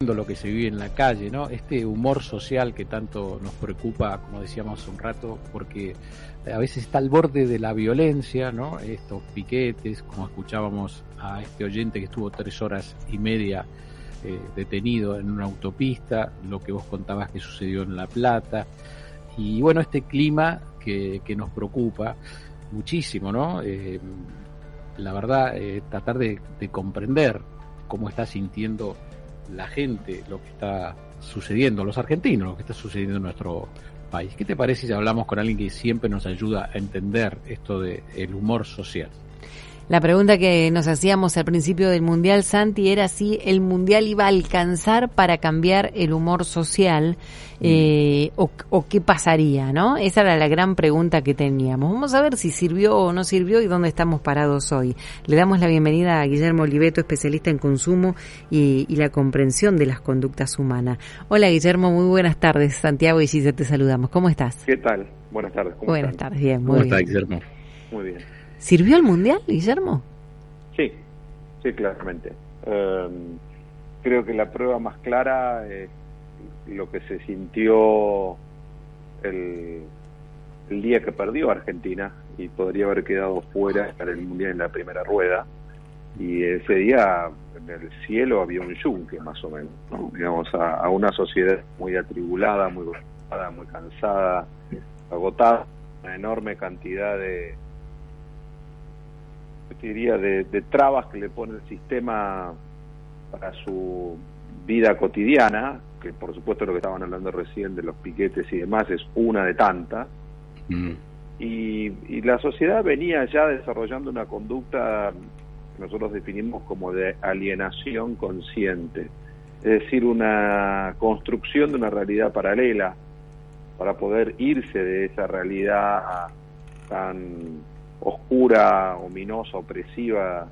Lo que se vive en la calle, ¿no? Este humor social que tanto nos preocupa, como decíamos un rato, porque a veces está al borde de la violencia, ¿no? Estos piquetes, como escuchábamos a este oyente que estuvo tres horas y media eh, detenido en una autopista, lo que vos contabas que sucedió en La Plata, y bueno, este clima que, nos preocupa muchísimo, ¿no? Eh, la verdad, eh, tratar de comprender cómo está sintiendo la gente lo que está sucediendo, los argentinos, lo que está sucediendo en nuestro país. ¿Qué te parece si hablamos con alguien que siempre nos ayuda a entender esto del el humor social? La pregunta que nos hacíamos al principio del Mundial, Santi, era si el Mundial iba a alcanzar para cambiar el humor social mm. eh, o, qué pasaría, ¿no? Esa era la gran pregunta que teníamos. Vamos a ver si sirvió o no sirvió y dónde estamos parados hoy. Le damos la bienvenida a Guillermo Oliveto, especialista en consumo y, la comprensión de las conductas humanas. Hola Guillermo, muy buenas tardes. Santiago y Giselle te saludamos. ¿Cómo estás? ¿Qué tal? Buenas tardes. buenas tardes, bien, muy bien. Guillermo? Muy bien. ¿Sirvió el Mundial, Guillermo? Sí, sí, claramente. Em, creo que la prueba más clara es lo que se sintió el, día que perdió Argentina y podría haber quedado fuera para el Mundial en la primera rueda. Y ese día en el cielo había un yunque, más o menos, digamos, a, una sociedad muy atribulada, muy muy cansada, agotada, una enorme cantidad de, diría, de, trabas que le pone el sistema para su vida cotidiana, que por supuesto lo que estaban hablando recién de los piquetes y demás es una de tantas, mm. y, la sociedad venía ya desarrollando una conducta que nosotros definimos como de alienación consciente, es decir, una construcción de una realidad paralela para poder irse de esa realidad tan oscura, ominosa, opresiva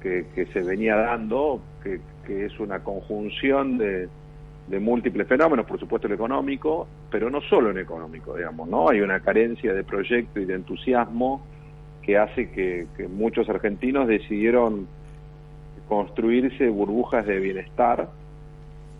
que, se venía dando, que, es una conjunción de, múltiples fenómenos, por supuesto el económico, pero no solo en económico, digamos, ¿no? Hay una carencia de proyecto y de entusiasmo que hace que, muchos argentinos decidieron construirse burbujas de bienestar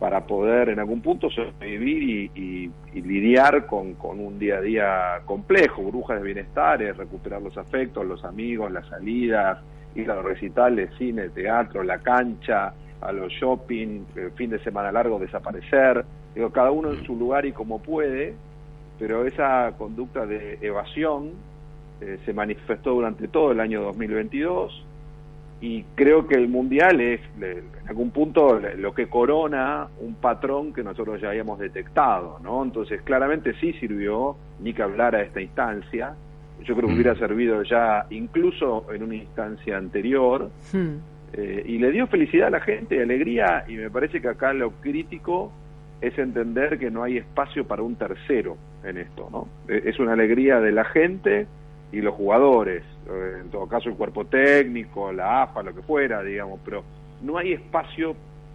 para poder en algún punto sobrevivir y, lidiar con, un día a día complejo, burbujas de bienestar, recuperar los afectos, los amigos, las salidas, ir a los recitales, cine, teatro, la cancha, a los shopping, el fin de semana largo desaparecer, digo, cada uno en su lugar y como puede, pero esa conducta de evasión eh, se manifestó durante todo el año 2022 y creo que el mundial es en algún punto lo que corona un patrón que nosotros ya habíamos detectado, ¿no? Entonces claramente sí sirvió, ni que hablar a esta instancia, yo creo que hubiera mm. servido ya incluso en una instancia anterior, hmm. eh, y le dio felicidad a la gente, alegría, y me parece que acá lo crítico es entender que no hay espacio para un tercero en esto, ¿no? E, es una alegría de la gente, y los jugadores, eh, en todo caso el cuerpo técnico, la AFA, lo que fuera, digamos, pero no hay espacio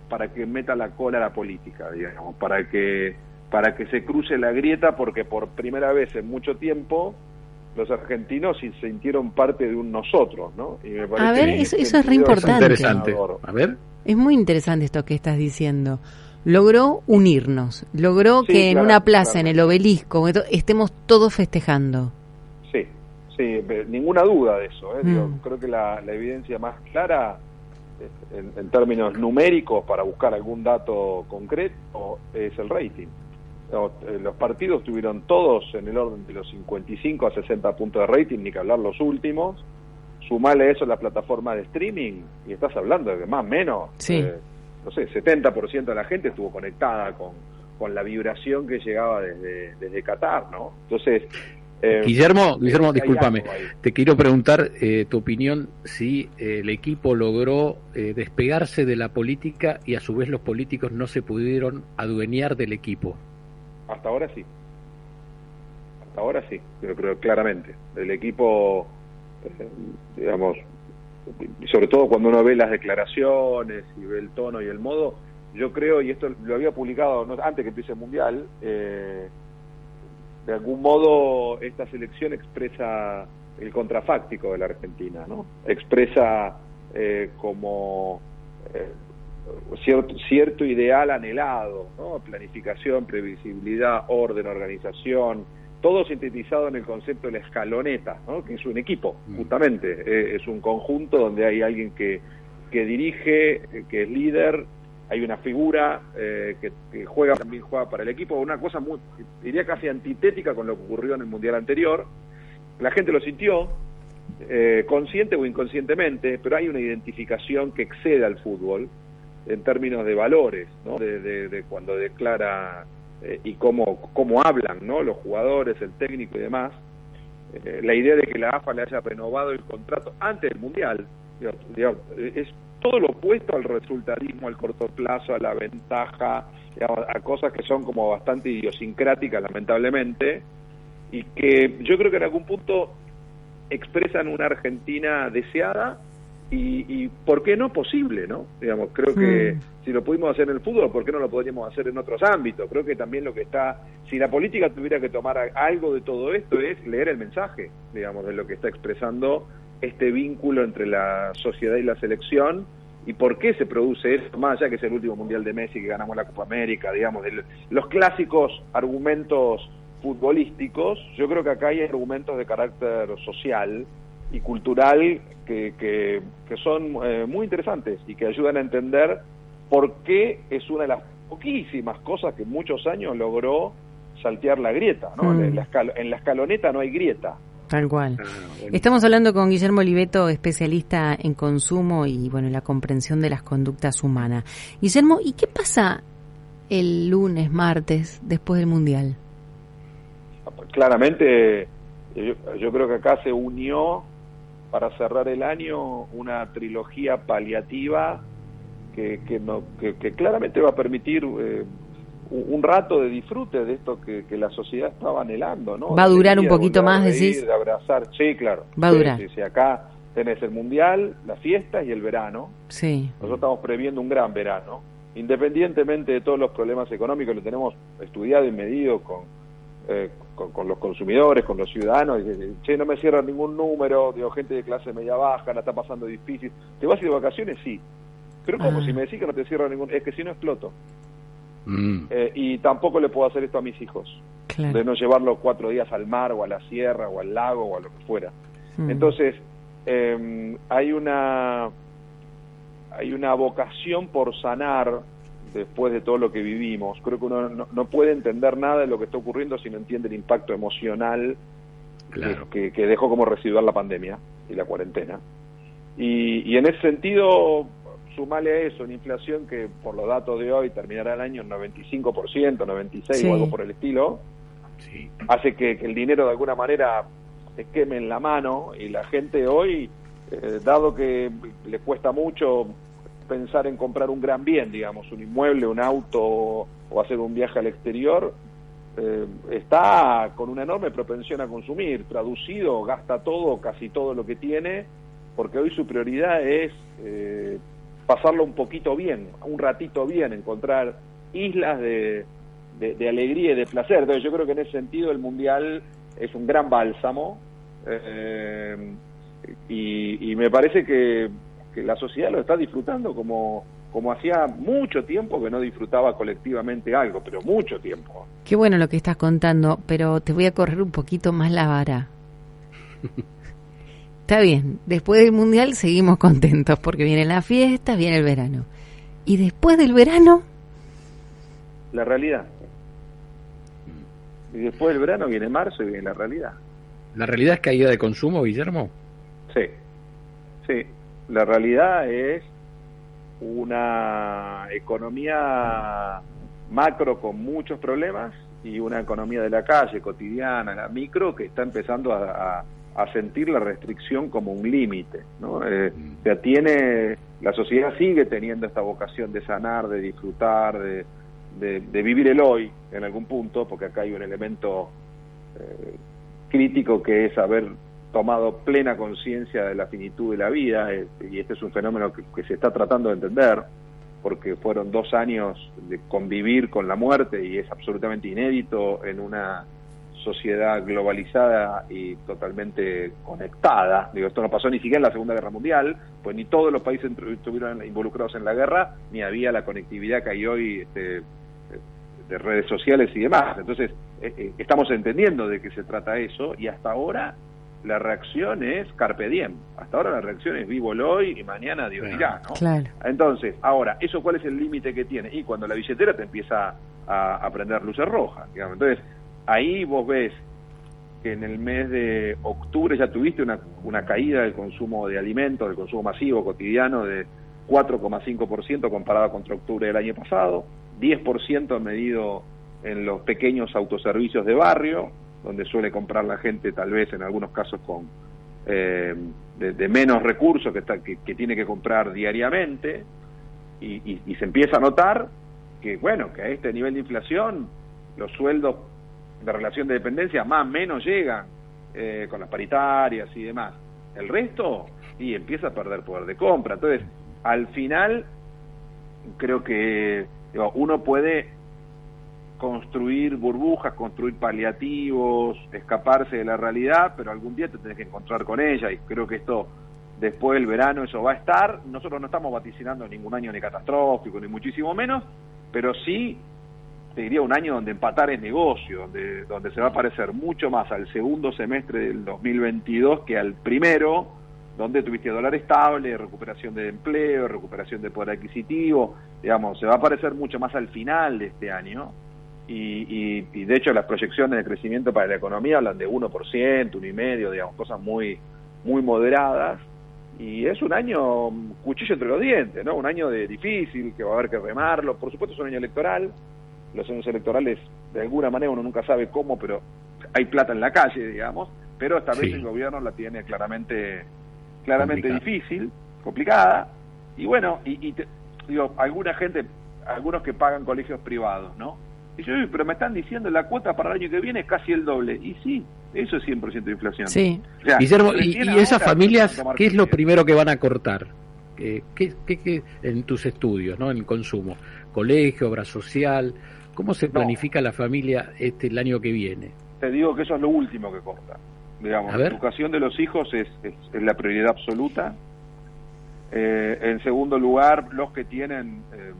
para que meta la cola a la política, digamos, para que para que se cruce la grieta porque por primera vez en mucho tiempo los argentinos se sintieron parte de un nosotros, ¿no? Y me parece a ver, eso, es re importante. A ver. Es muy interesante esto que estás diciendo. Logró unirnos, logró que en una plaza, en el obelisco, estemos todos festejando. Sí, ninguna duda de eso. ¿eh? Mm. creo que la, evidencia más clara, en, términos numéricos, para buscar algún dato concreto, es el rating. Eh, los partidos tuvieron todos en el orden de los 55 a 60 puntos de rating, ni que hablar los últimos. Sumale eso a la plataforma de streaming y estás hablando de que más o menos, eh, no sé, 70% de la gente estuvo conectada con, con la vibración que llegaba desde, desde Qatar, ¿no? Entonces, Eh, Guillermo, Guillermo, discúlpame, te quiero preguntar eh, tu opinión si eh, el equipo logró despegarse de la política y a su vez los políticos no se pudieron adueñar del equipo. Hasta ahora sí. Hasta ahora sí, pero, pero claramente. El equipo, digamos, sobre todo cuando uno ve las declaraciones y ve el tono y el modo, yo creo, y esto lo había publicado antes que empiece el Mundial, eh, de algún modo esta selección expresa el contrafáctico de la Argentina, ¿no? Expresa eh, como eh, cierto, cierto ideal anhelado, ¿no? Planificación, previsibilidad, orden, organización, todo sintetizado en el concepto de la escaloneta, ¿no? que es un equipo, mm. justamente, eh, es un conjunto donde hay alguien que, que dirige, que es líder, hay una figura eh, que, juega también juega para el equipo, una cosa muy, diría casi antitética con lo que ocurrió en el Mundial anterior. La gente lo sintió, eh, consciente o inconscientemente, pero hay una identificación que excede al fútbol en términos de valores, ¿no? de, cuando declara eh, y cómo, cómo hablan ¿no? los jugadores, el técnico y demás. la idea de que la AFA le haya renovado el contrato antes del Mundial es todo lo opuesto al resultadismo, al corto plazo, a la ventaja, a cosas que son como bastante idiosincráticas, lamentablemente, y que yo creo que en algún punto expresan una Argentina deseada y, ¿por qué no posible? no digamos Creo que hmm. si lo pudimos hacer en el fútbol, ¿por qué no lo podríamos hacer en otros ámbitos? Creo que también lo que está, si la política tuviera que tomar algo de todo esto, es leer el mensaje, digamos, de lo que está expresando este vínculo entre la sociedad y la selección y por qué se produce eso, más allá que es el último Mundial de Messi que ganamos la Copa América, digamos, de los clásicos argumentos futbolísticos, yo creo que acá hay argumentos de carácter social y cultural que, que, son eh, muy interesantes y que ayudan a entender por qué es una de las poquísimas cosas que muchos años logró saltear la grieta, ¿no? Mm. En, la en la escaloneta no hay grieta, Tal cual. Ah, Estamos hablando con Guillermo Oliveto, especialista en consumo y bueno, la comprensión de las conductas humanas. Guillermo, ¿y qué pasa el lunes, martes, después del Mundial? Claramente, yo, creo que acá se unió para cerrar el año una trilogía paliativa que, que, no, que, claramente va a permitir eh, un rato de disfrute de esto que, la sociedad estaba anhelando, ¿no? Va a durar un poquito más, decís. De abrazar, sí, claro. Va a durar. Sí, acá tenés el mundial, las fiestas y el verano. Sí. Nosotros estamos previendo un gran verano, independientemente de todos los problemas económicos, lo tenemos estudiado y medido con, eh, con, los consumidores, con los ciudadanos. Y, che, no me cierran ningún número, digo, gente de clase media baja, la está pasando difícil. ¿Te vas a ir de vacaciones? Sí. Pero como ah. si me decís que no te cierran ningún... Es que si no exploto. Mm. Eh, y tampoco le puedo hacer esto a mis hijos, de no llevarlos cuatro días al mar o a la sierra o al lago o a lo que fuera. Mm. Entonces, em, hay una hay una vocación por sanar después de todo lo que vivimos. Creo que uno no, puede entender nada de lo que está ocurriendo si no entiende el impacto emocional que, que, dejó como residual la pandemia y la cuarentena. Y, y en ese sentido, sumale a eso una inflación que por los datos de hoy terminará el año en 95%, 96% o algo por el estilo, hace que, el dinero de alguna manera se queme en la mano y la gente hoy, eh, dado que le cuesta mucho pensar en comprar un gran bien, digamos, un inmueble, un auto o hacer un viaje al exterior, eh, está con una enorme propensión a consumir, traducido, gasta todo, casi todo lo que tiene, porque hoy su prioridad es eh, pasarlo un poquito bien, un ratito bien, encontrar islas de, de, alegría y de placer. Entonces yo creo que en ese sentido el Mundial es un gran bálsamo eh, y, me parece que, la sociedad lo está disfrutando como, como hacía mucho tiempo que no disfrutaba colectivamente algo, pero mucho tiempo. Qué bueno lo que estás contando, pero te voy a correr un poquito más la vara. Está bien, después del mundial seguimos contentos porque vienen las fiestas, viene el verano. ¿Y después del verano? La realidad. Y después del verano viene marzo y viene la realidad. ¿La realidad es caída de consumo, Guillermo? Sí, sí. La realidad es una economía macro con muchos problemas y una economía de la calle cotidiana, la micro, que está empezando a, sentir la restricción como un límite. ¿no? Eh, mm. O sea, tiene, la sociedad sigue teniendo esta vocación de sanar, de disfrutar, de, de, vivir el hoy en algún punto, porque acá hay un elemento eh, crítico que es haber tomado plena conciencia de la finitud de la vida, eh, y este es un fenómeno que, se está tratando de entender, porque fueron dos años de convivir con la muerte y es absolutamente inédito en una sociedad globalizada y totalmente conectada. Digo, esto no pasó ni siquiera en la Segunda Guerra Mundial, pues ni todos los países estuvieron involucrados en la guerra, ni había la conectividad que hay hoy este, de redes sociales y demás. Entonces, eh, eh, estamos entendiendo de qué se trata eso y hasta ahora la reacción es carpe diem. Hasta ahora la reacción es vivo el hoy y mañana Dios dirá, ¿no? Claro. Entonces, ahora, ¿eso cuál es el límite que tiene? Y cuando la billetera te empieza a, a prender luces rojas, digamos. Entonces, ahí vos ves que en el mes de octubre ya tuviste una, una caída del consumo de alimentos, del consumo masivo cotidiano de 4,5% comparado contra octubre del año pasado, 10% medido en los pequeños autoservicios de barrio, donde suele comprar la gente tal vez en algunos casos con eh, de, menos recursos que, está, que, tiene que comprar diariamente. Y, se empieza a notar que bueno que a este nivel de inflación los sueldos de relación de dependencia más o menos llegan eh, con las paritarias y demás el resto y empieza a perder poder de compra entonces al final creo que uno puede construir burbujas, construir paliativos, escaparse de la realidad, pero algún día te tenés que encontrar con ella y creo que esto después del verano eso va a estar. Nosotros no estamos vaticinando ningún año ni catastrófico, ni muchísimo menos, pero sí te diría un año donde empatar es negocio, donde, donde se va a parecer mucho más al segundo semestre del 2022 que al primero, donde tuviste dólar estable, recuperación de empleo, recuperación de poder adquisitivo, digamos, se va a parecer mucho más al final de este año y, de hecho las proyecciones de crecimiento para la economía hablan de 1%, 1,5%, digamos, cosas muy, muy moderadas. Y es un año cuchillo entre los dientes, ¿no? Un año de difícil, que va a haber que remarlo. Por supuesto es un año electoral. Los años electorales, de alguna manera, uno nunca sabe cómo, pero hay plata en la calle, digamos. Pero esta vez el gobierno la tiene claramente, claramente difícil, complicada. Y bueno, y, digo, alguna gente, algunos que pagan colegios privados, ¿no? Y yo, pero me están diciendo la cuota para el año que viene es casi el doble. Y sí, eso es 100% de inflación. Sí. y, esas familias, ¿qué es lo primero que van a cortar? ¿Qué, qué, en tus estudios, ¿no? en el consumo? ¿Colegio, obra social? ¿Cómo se planifica la familia este el año que viene? Te digo que eso es lo último que corta. Digamos, la educación de los hijos es, es, la prioridad absoluta. Eh, en segundo lugar, los que tienen... Eh,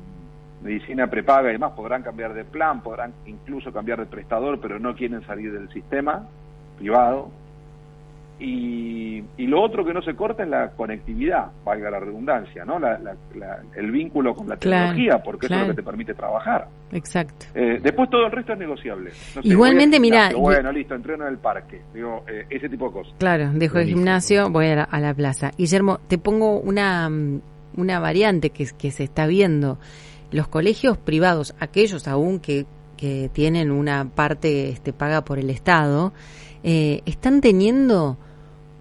medicina prepaga y demás podrán cambiar de plan, podrán incluso cambiar de prestador, pero no quieren salir del sistema privado. Y, lo otro que no se corta es la conectividad, valga la redundancia, ¿no? el vínculo con la tecnología, porque eso es lo que te permite trabajar. Exacto. Eh, después todo el resto es negociable. Igualmente, mira. Bueno, listo, entreno en el parque. Digo, eh, ese tipo de cosas. Claro, dejo el gimnasio, voy a la, a la, plaza. Guillermo, te pongo una, una variante que, que se está viendo los colegios privados, aquellos aún que, que tienen una parte este, paga por el Estado, eh, están teniendo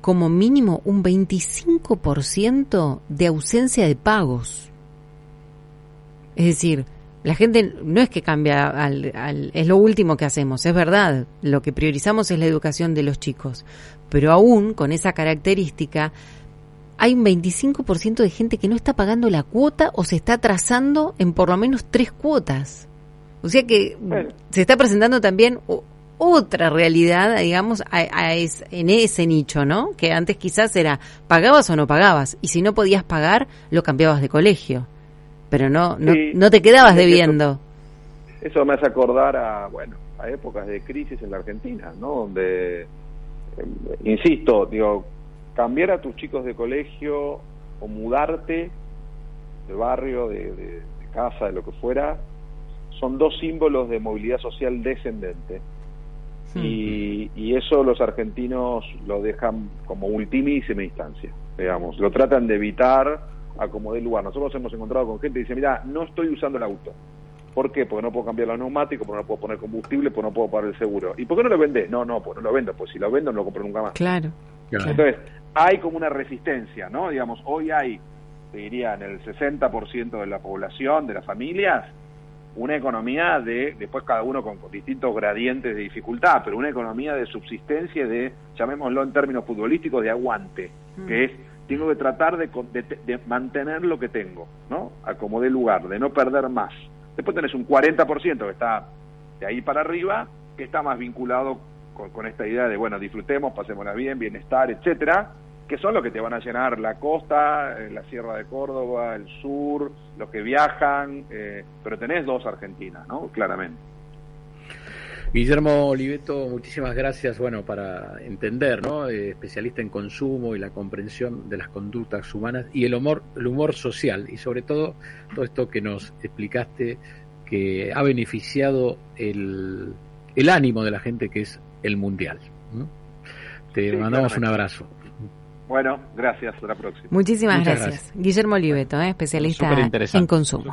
como mínimo un 25% de ausencia de pagos. Es decir, la gente no es que cambia, al, al, es lo último que hacemos, es verdad, lo que priorizamos es la educación de los chicos, pero aún con esa característica hay un 25% de gente que no está pagando la cuota o se está atrasando en por lo menos tres cuotas. O sea que se está presentando también otra realidad, digamos, en ese nicho, ¿no? Que antes quizás era pagabas o no pagabas, y si no podías pagar, lo cambiabas de colegio, pero no, no, te quedabas debiendo. Eso, me hace acordar a, bueno, a épocas de crisis en la Argentina, ¿no? Donde, eh, insisto, digo, cambiar a tus chicos de colegio o mudarte de barrio, de, casa, de lo que fuera, son dos símbolos de movilidad social descendente. Hmm. Y, y, eso los argentinos lo dejan como ultimísima instancia, digamos, lo tratan de evitar a como dé lugar. Nosotros hemos encontrado con gente que dice, mira, no estoy usando el auto, ¿Por qué? Porque no puedo cambiar los neumáticos, porque no puedo poner combustible, porque no puedo pagar el seguro. ¿Y por qué no lo vendés? No, no, pues no lo vendo, pues si lo vendo no lo compro nunca más. Claro. Entonces, hay como una resistencia, ¿no? Digamos, hoy hay, te diría, en el 60% de la población, de las familias, una economía de, después cada uno con, distintos gradientes de dificultad, pero una economía de subsistencia de, llamémoslo en términos futbolísticos, de aguante, mm. que es, tengo que tratar de, de, mantener lo que tengo, ¿no? A como de lugar, de no perder más. Después tenés un 40% que está de ahí para arriba, que está más vinculado con, con esta idea de, bueno, disfrutemos, pasémosla bien, bienestar, etcétera, que son los que te van a llenar la costa, eh, la Sierra de Córdoba, el sur, los que viajan, eh, pero tenés dos Argentinas, ¿no? Claramente. Guillermo Oliveto, muchísimas gracias, bueno, para entender, ¿no? Eh, especialista en consumo y la comprensión de las conductas humanas y el humor, el humor social y sobre todo todo esto que nos explicaste que ha beneficiado el, el ánimo de la gente que es el mundial. Te mandamos un abrazo. Bueno, gracias. Hasta la próxima. Muchísimas gracias. Guillermo Oliveto, ¿eh? especialista en consumo.